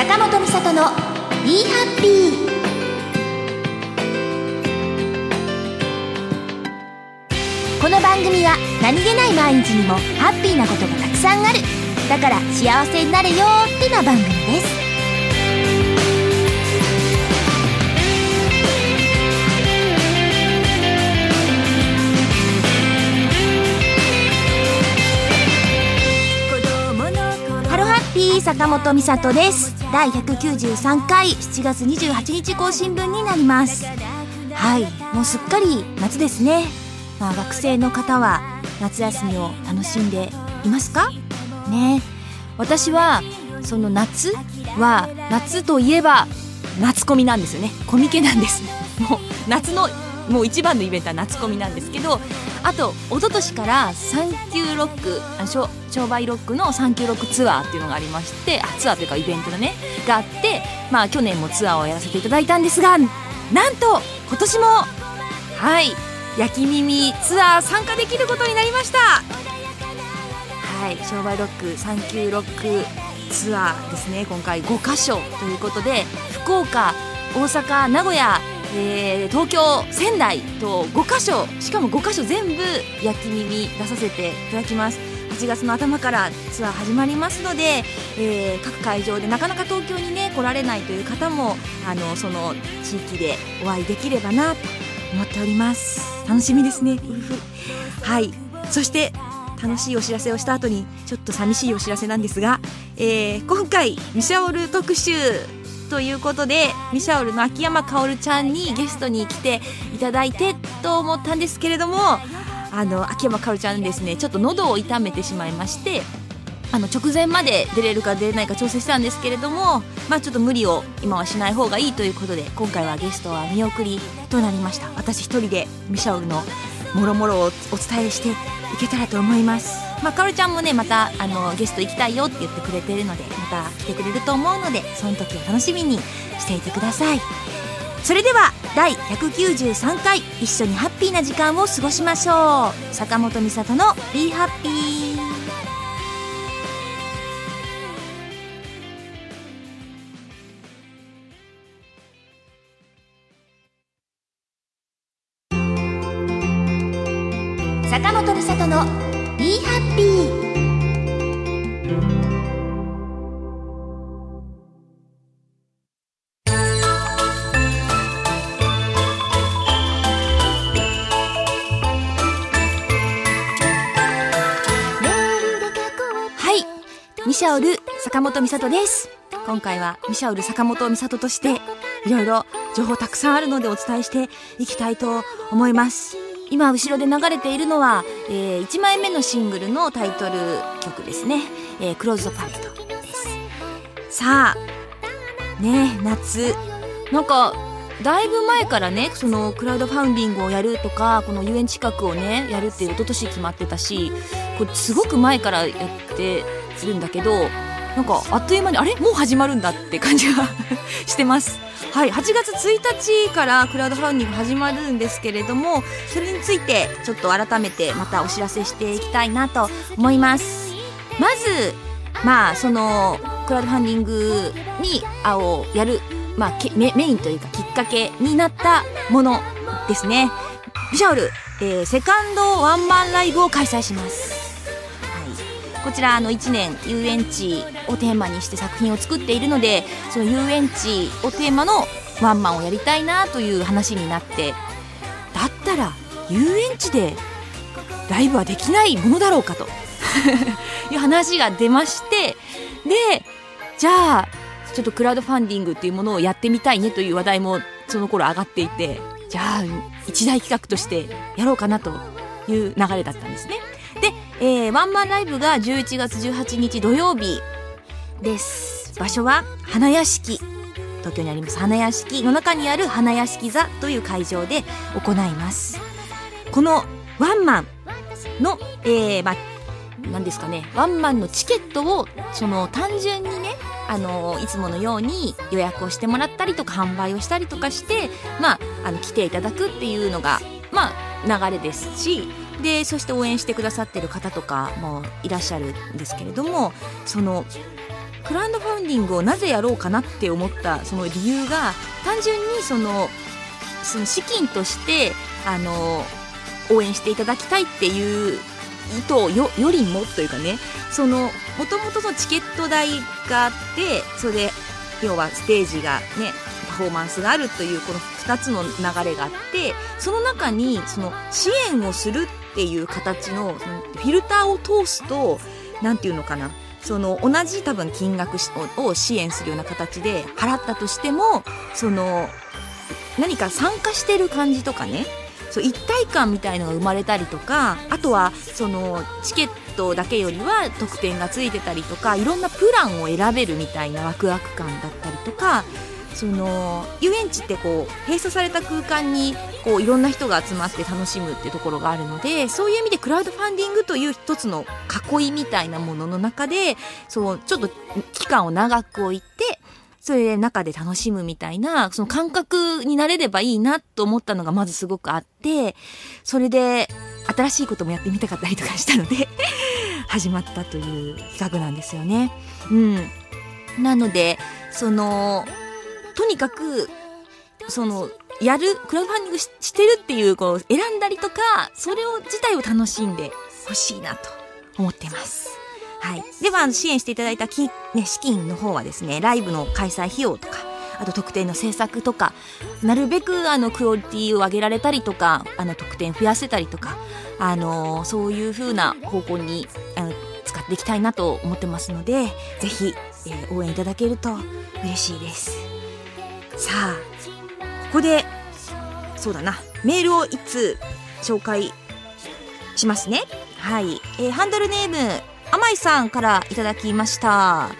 坂本美里の「ビーハッピー」この番組は何気ない毎日にもハッピーなことがたくさんある。だから幸せになれよってな番組です。ハロハッピー坂本美里です。第193回7月28日更新分になります。はいもうすっかり夏ですね。まあ学生の方は夏休みを楽しんでいますか？ね。私はその夏は夏といえば夏コミなんですよね。コミケなんです。もう夏のもう一番のイベントは夏コミなんですけどあと一昨年からサンキューロック商商売ロックのサンキューロックツアーっていうのがありましてあツアーというかイベントのね。があってまあ去年もツアーをやらせていただいたんですがなんと今年もはい焼き耳ツアー参加できることになりました。はい商売ロックサンキューロックツアーですね今回5カ所ということで福岡大阪名古屋えー東京仙台と5カ所しかも5カ所全部焼き耳出させていただきます。8月の頭からツアー始まりますので、えー各会場でなかなか東京にね来られないという方もあのその地域でお会いできればなと思っております。楽しみですね。はい。そして楽しいお知らせをした後にちょっと寂しいお知らせなんですが、えー今回ミシャオル特集ということでミシャオルの秋山かおるちゃんにゲストに来ていただいてと思ったんですけれどもあの秋山かおるちゃんですねちょっと喉を痛めてしまいましてあの直前まで出れるか出れないか調整したんですけれどもまあちょっと無理を今はしない方がいいということで今回はゲストは見送りとなりました。私一人でミシャオルのもろもろをお伝えしていけたらと思います。まあかおるちゃんもねまたあのゲスト行きたいよって言ってくれてるのでまた来てくれると思うのでその時を楽しみにしていてください。それでは第193回一緒にハッピーな時間を過ごしましょう。坂本美里の「Be Happy」坂本美里の「Be Happy」はい。ミシャオル坂本美里です。今回はミシャオル坂本美里としていろいろ情報たくさんあるのでお伝えしていきたいと思います。今後ろで流れているのは、え1枚目のシングルのタイトル曲ですね「えー、クローズドパレット」です。さあね夏。なんかだいぶ前からねそのクラウドファンディングをやるとかこの遊園地企画をねやるって一昨年決まってたしこれすごく前からやってするんだけどなんかあっという間にあれ？もう始まるんだって感じが してます。はい8月1日からクラウドファンディング始まるんですけれどもそれについてちょっと改めてまたお知らせしていきたいなと思います。まずまあそのクラウドファンディングにあをやる、まあ、メメインというかきっかけになったものですね。ビシャオル、えーセカンドワンマンライブを開催します、こちらあの1年遊園地をテーマにして作品を作っているのでその遊園地をテーマのワンマンをやりたいなという話になってだったら遊園地でライブはできないものだろうかと いう話が出ましてでじゃあちょっとクラウドファンディングっていうものをやってみたいねという話題もその頃上がっていてじゃあ一大企画としてやろうかなという流れだったんですね。えーワンマンライブが11月18日土曜日です。場所は花屋敷。東京にあります花屋敷の中にある花屋敷座という会場で行います。このワンマンの、えー、まあ、何ですかね、ワンマンのチケットを、その単純にね、あのいつものように予約をしてもらったりとか販売をしたりとかして、まあ、あの来ていただくっていうのが、まあ、流れですしでそして応援してくださってる方とかもいらっしゃるんですけれどもそのクラウドファンディングをなぜやろうかなって思ったその理由が単純にそのその資金としてあの応援していただきたいっていう意図よよりもというかねそのもともとのチケット代があってそれで要はステージがねフォーマンスがあるというこの2つの流れがあってその中にその支援をするっていう形のそのフィルターを通すと何て言うのかなその同じ多分金額を支援するような形で払ったとしてもその何か参加してる感じとかねそう一体感みたいのが生まれたりとかあとはそのチケットだけよりは特典がついてたりとかいろんなプランを選べるみたいなワクワク感だったりとかその遊園地ってこう閉鎖された空間にこういろんな人が集まって楽しむっていうところがあるのでそういう意味でクラウドファンディングという一つの囲いみたいなものの中でそうちょっと期間を長く置いてそれで中で楽しむみたいな、その感覚になれればいいなと思ったのがまずすごくあって、それで新しいこともやってみたかったりとかしたので 始まったという企画なんですよね。うん。なので、その、とにかく、その、やる、クラウドファンディングしてるっていう、こう、選んだりとか、それを、自体を楽しんでほしいなと思ってます。はい。では、支援していただいたき、ね、資金の方はですね、ライブの開催費用とか、あと特典の制作とか、なるべくあのクオリティを上げられたりとか、あの特典増やせたりとか、あのそういう風な方向にあの使っていきたいなと思ってますので、ぜひ、えー、応援いただけると嬉しいです。さあ、ここで、そうだな、メールをいつ紹介しますね。はい。えー、ハンドルネーム、甘いさんからいただきました。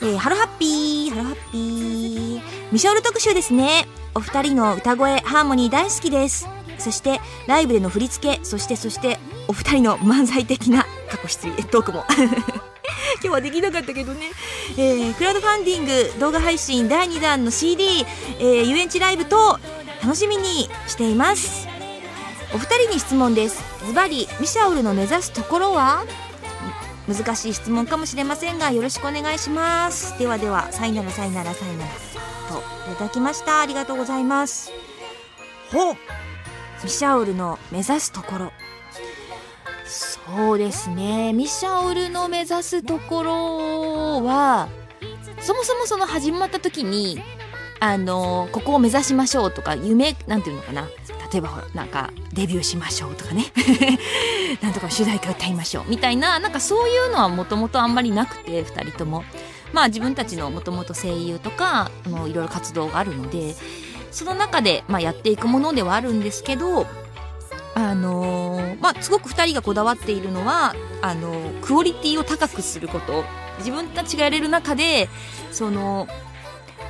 えー、ハロハッピー、ハロハッピー。ミショール特集ですね。お二人の歌声、ハーモニー大好きです。そして、ライブでの振り付け、そしてそして、お二人の漫才的な、カッコ失礼、トークも。今日はできなかったけどね、えー、クラウドファンディング動画配信第2弾の CD、えー、遊園地ライブと楽しみにしています。お二人に質問です。ズバリミシャオルの目指すところは？難しい質問かもしれませんがよろしくお願いします。ではではさいならさいならさいならといただきました。ありがとうございます。ほミシャオルの目指すところ。そうですね。ミシャオルの目指すところはそもそもその始まった時にあのここを目指しましょうとか夢なんていうのかな。例えばほらなんかデビューしましょうとかね。なんとか主題歌歌いましょう。みたいななんかそういうのはもともとあんまりなくて2人とも。まあ自分たちのもともと声優とかいろいろ活動があるのでその中で、まあ、やっていくものではあるんですけどあのー、まあ、すごく2人がこだわっているのはあのー、クオリティを高くすること。自分たちがやれる中でその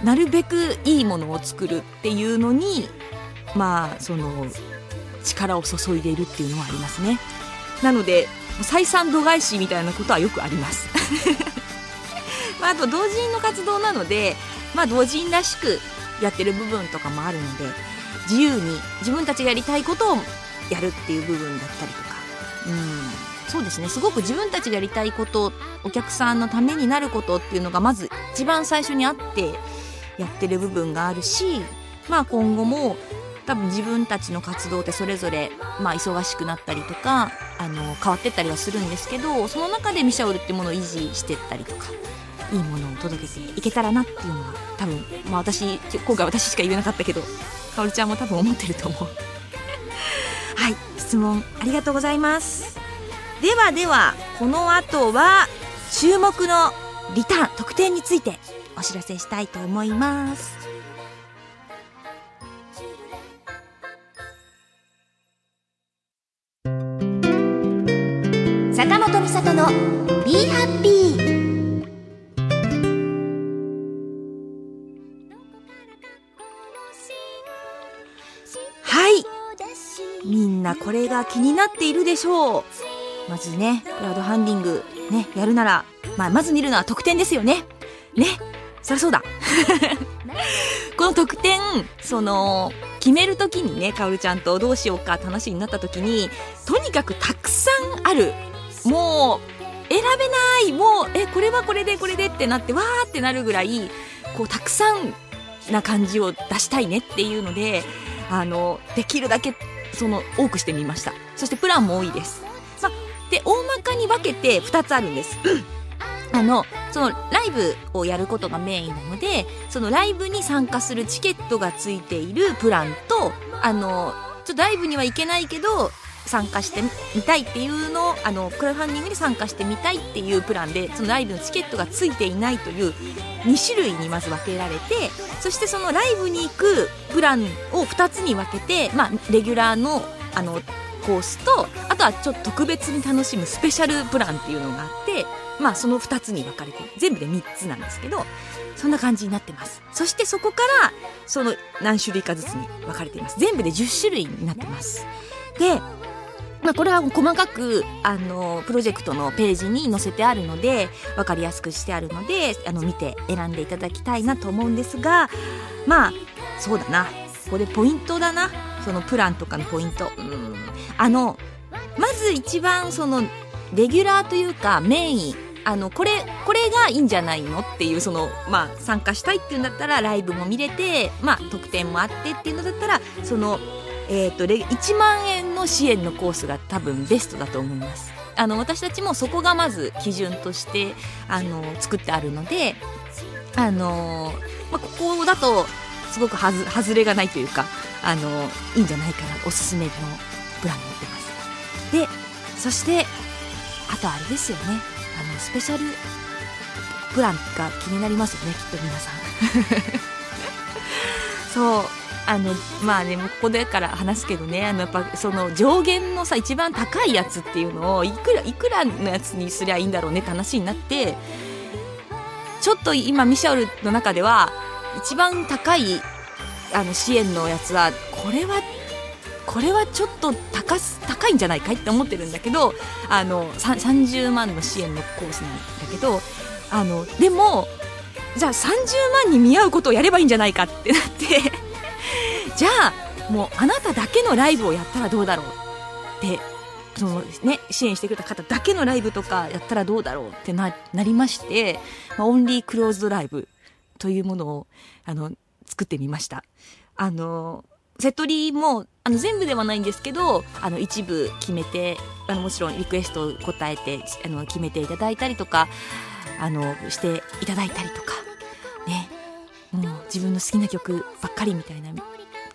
なるべくいいものを作るっていうのにまあその力を注いでいるっていうのはありますね。なので採算度外視みたいなことはよくあります。まあ、あと同人の活動なので、まあ、同人らしくやってる部分とかもあるので自由に自分たちがやりたいことをやるっていう部分だったりとか。うん。そうですね。すごく自分たちがやりたいことお客さんのためになることっていうのがまず一番最初にあってやってる部分があるしまあ今後も多分自分たちの活動ってそれぞれ、まあ、忙しくなったりとかあの変わってったりはするんですけどその中でミシャオルっていうものを維持してったりとかいいものを届けていけたらなっていうのは多分、まあ、私今回私しか言えなかったけどかおりちゃんも多分思ってると思う。はい質問ありがとうございます。ではではこの後は注目のリターン特典についてお知らせしたいと思います。坂本美里の「ビーみんなこれが気になっているでしょう。まずねクラウドファンディングねやるなら、まあ、まず見るのは特典ですよね。ねそりゃそうだ。この特典その決める時にねかおるちゃんとどうしようかって話になった時にとにかくたくさんある。もう選べない。もうえこれはこれでこれでってなってわーってなるぐらいこうたくさんな感じを出したいねっていうのであのできるだけその多くしてみました。そしてプランも多いです、まあ、で大まかに分けて2つあるんです。あのそのライブをやることがメインなのでそのライブに参加するチケットがついているプランとあのちょっとライブには行けないけど参加してみたいっていうのをあのクラウドファンディングに参加してみたいっていうプランでそのライブのチケットがついていないという2種類にまず分けられてそしてそのライブに行くプランを2つに分けて、まあ、レギュラーのあのコースとあとはちょっと特別に楽しむスペシャルプランっていうのがあってまあその2つに分かれて全部で3つなんですけどそんな感じになってます。そしてそこからその何種類かずつに分かれています。全部で10種類になってます。でまあ、これは細かくあのプロジェクトのページに載せてあるので分かりやすくしてあるのであの見て選んでいただきたいなと思うんですがまあそうだな。ここでポイントだな。そのプランとかのポイント。うん。あのまず一番そのレギュラーというかメイン。あのこれこれがいいんじゃないのっていうその、まあ、参加したいっていうんだったらライブも見れて、まあ、特典もあってっていうのだったらそのえーと、1万円の支援のコースが多分ベストだと思います。あの私たちもそこがまず基準としてあの作ってあるのであの、まあ、ここだとすごくはず外れがないというかあのいいんじゃないかなおすすめのプランになってます。でそしてあとあれですよね。あのスペシャルプランが気になりますよねきっと皆さん。そう。あのまあねもここでから話すけどねあのやっぱその上限のさ一番高いやつっていうのをいくらいくらのやつにすりゃいいんだろうねって話になってちょっと今ミシャオルの中では一番高いあの支援のやつはこれはこれはちょっと高高いんじゃないかい？って思ってるんだけどあの30万の支援のコースなんだけどあのでもじゃあ30万に見合うことをやればいいんじゃないかってなってじゃあもうあなただけのライブをやったらどうだろうってそのね、支援してくれた方だけのライブとかやったらどうだろうってななりまして、まあ、オンリークローズドライブというものをあの作ってみました。あのセットリーもあの全部ではないんですけどあの一部決めてあのもちろんリクエストを答えてあの決めていただいたりとかあのしていただいたりとかねもう自分の好きな曲ばっかりみたいな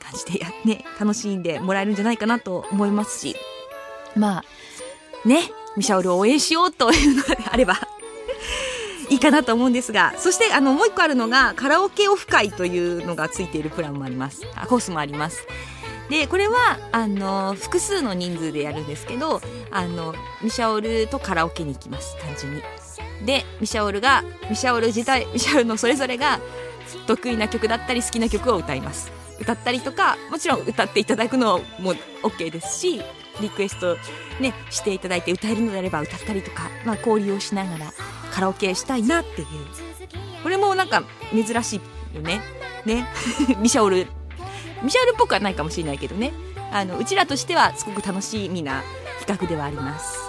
感じでや、ね、楽しんでもらえるんじゃないかなと思いますし、まあ、ね、ミシャオルを応援しようというのであれば いいかなと思うんですが、そしてあのもう一個あるのがカラオケオフ会というのがついているプランもあります。あコースもあります。で、これは、あの、複数の人数でやるんですけど、あの、ミシャオルとカラオケに行きます、単純に。で、ミシャオルが、ミシャオル自体、ミシャオルのそれぞれが得意な曲だったり好きな曲を歌います。歌ったりとかもちろん歌っていただくのも OK ですしリクエスト、ね、していただいて歌えるのであれば歌ったりとか、まあ、交流をしながらカラオケしたいなっていう。これもなんか珍しいよね。ね。ミシャオル。ミシャオルっぽくはないかもしれないけどね。あのうちらとしてはすごく楽しみな企画ではあります。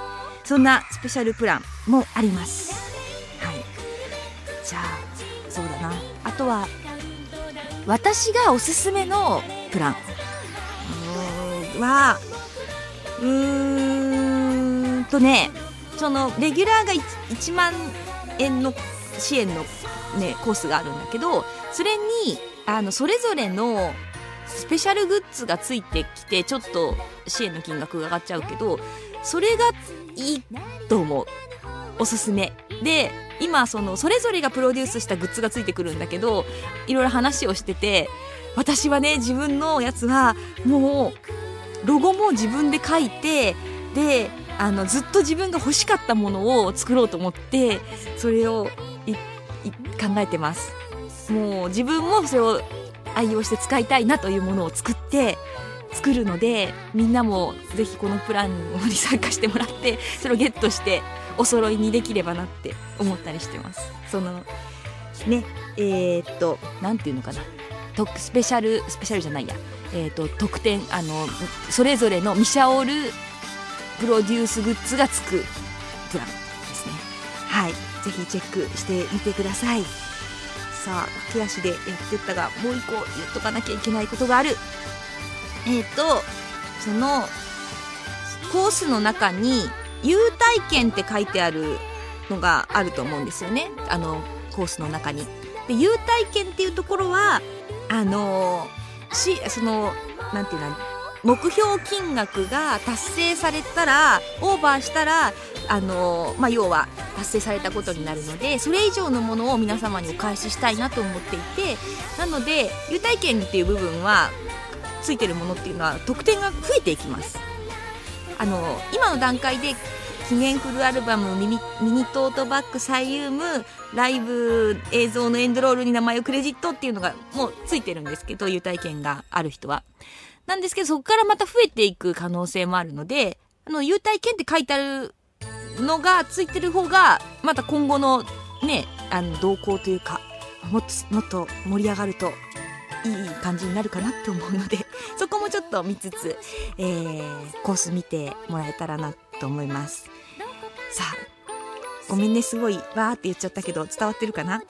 そんなスペシャルプランもあります。はい。じゃあそうだな。あとは私がおすすめのプラン。はうーんとねそのレギュラーが 1, 1万円の支援の、ね、コースがあるんだけどそれにあのそれぞれのスペシャルグッズがついてきてちょっと支援の金額が上がっちゃうけどそれがいいと思う。おすすめ。で今そのそれぞれがプロデュースしたグッズがついてくるんだけどいろいろ話をしてて私はね自分のやつはもうロゴも自分で書いてであのずっと自分が欲しかったものを作ろうと思ってそれを考えてます。もう自分もそれを愛用して使いたいなというものを作って作るのでみんなもぜひこのプランに参加してもらってそれをゲットしてお揃いにできればなって思ったりしてます。そのねえー、っと何て言うのかな。スペシャルスペシャルじゃないや。えー、っと特典あのそれぞれのミシャオルプロデュースグッズがつくプランですね。はい。ぜひチェックしてみてください。さあ手足でやってったがもう一個言っとかなきゃいけないことがある。えっ、とそのコースの中に優待券って書いてあるのがあると思うんですよねあのコースの中に。で優待券っていうところはあのしそのなんていうの目標金額が達成されたらオーバーしたらあの、まあ、要は達成されたことになるのでそれ以上のものを皆様にお返ししたいなと思っていてなので優待券っていう部分はついてるものっていうのは得点が増えていきますあの今の段階で記念フルアルバムミニミニトートバッグサイユームライブ映像のエンドロールに名前をクレジットっていうのがもうついてるんですけど優待券がある人は。なんですけどそこからまた増えていく可能性もあるのであの優待券って書いてあるのがついてる方がまた今後のねあの動向というかもっともっと盛り上がるといい感じになるかなって思うので そこもちょっと見つつ、えー、コース見てもらえたらなと思います。さあごめんねすごいわーって言っちゃったけど伝わってるかな？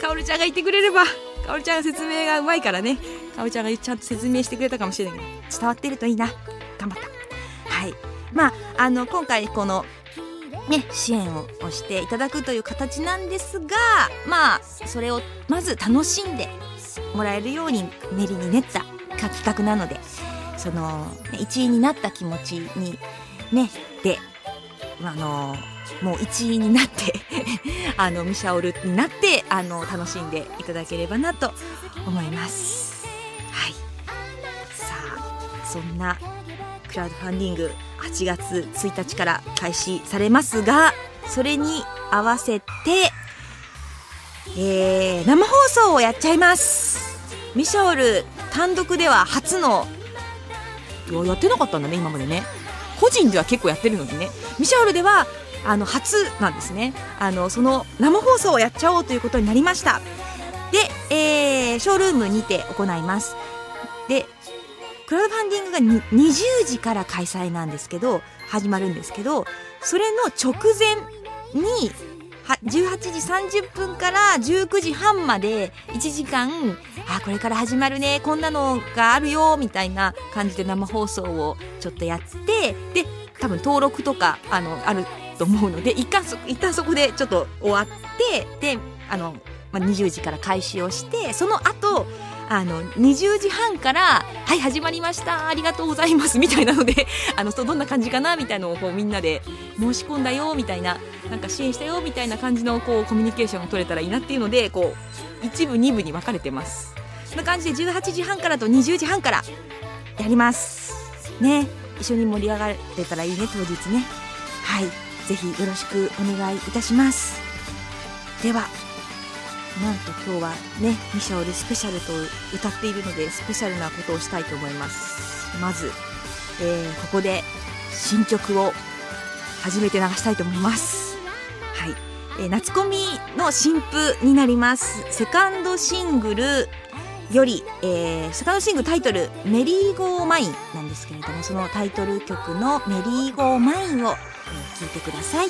かおるちゃんがいてくれればかおるちゃん説明がうまいからね。かおるちゃんがちゃんと説明してくれたかもしれないけど伝わってるといいな。頑張った。はい。まああの今回このね、支援をしていただくという形なんですがまあそれをまず楽しんでもらえるように練りに練った企画なのでその一員になった気持ちにねであのもう一員になって あのミシャオルになってあの楽しんでいただければなと思います。はい。さあそんなクラウドファンディング8月1日から開始されますがそれに合わせて、えー、生放送をやっちゃいます。ミシャオル単独では初のやってなかったんだね今までね。個人では結構やってるのにね。ミシャオルではあの初なんですね。あのその生放送をやっちゃおうということになりました。で、えー、ショールームにて行います。でクラウドファンディングが20時から開催なんですけど始まるんですけどそれの直前に18時30分から19時半まで1時間あこれから始まるねこんなのがあるよみたいな感じで生放送をちょっとやってで多分登録とかあのあると思うので一旦そ一旦そこでちょっと終わってであの、まあ、20時から開始をしてその後あの20時半から「はい始まりましたありがとうございます」みたいなので あのどんな感じかなみたいなのをこうみんなで申し込んだよみたいななんか支援したよみたいな感じのこうコミュニケーションが取れたらいいなっていうのでこう一部二部に分かれてます。そんな感じで18時半からと20時半からやります。ね。一緒に盛り上がれたらいいね当日ね。はい。ぜひよろしくお願いいたします。では。なんと今日はねミシャオルスペシャルと歌っているのでスペシャルなことをしたいと思います。まず、えー、ここで新曲を初めて流したいと思います。はい、えー、夏コミの新譜になります。セカンドシングルより、えー、セカンドシングルタイトル「メリーゴーマイン」なんですけれどもそのタイトル曲の「メリーゴーマイン」を、えー、聞いてください。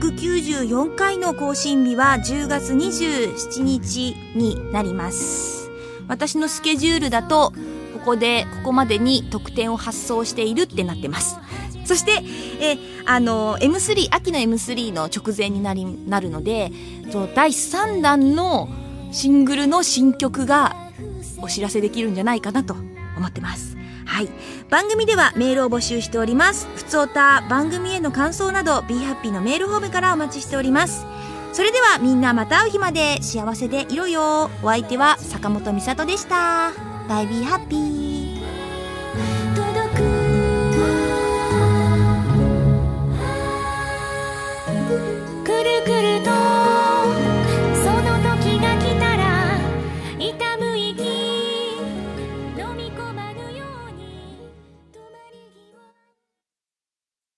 194回の更新日は10月27日になります。私のスケジュールだとここでここまでに得点を発送しているってなってます。そして、えあの M3 秋の M3 の直前になりなるので第3弾のシングルの新曲がお知らせできるんじゃないかなと思ってます。はい。番組ではメールを募集しております。ふつおた番組への感想などビーハッピーのメールフォームからお待ちしております。それではみんなまた会う日まで幸せでいろよ。お相手は坂本美里でした。バイビーハッピー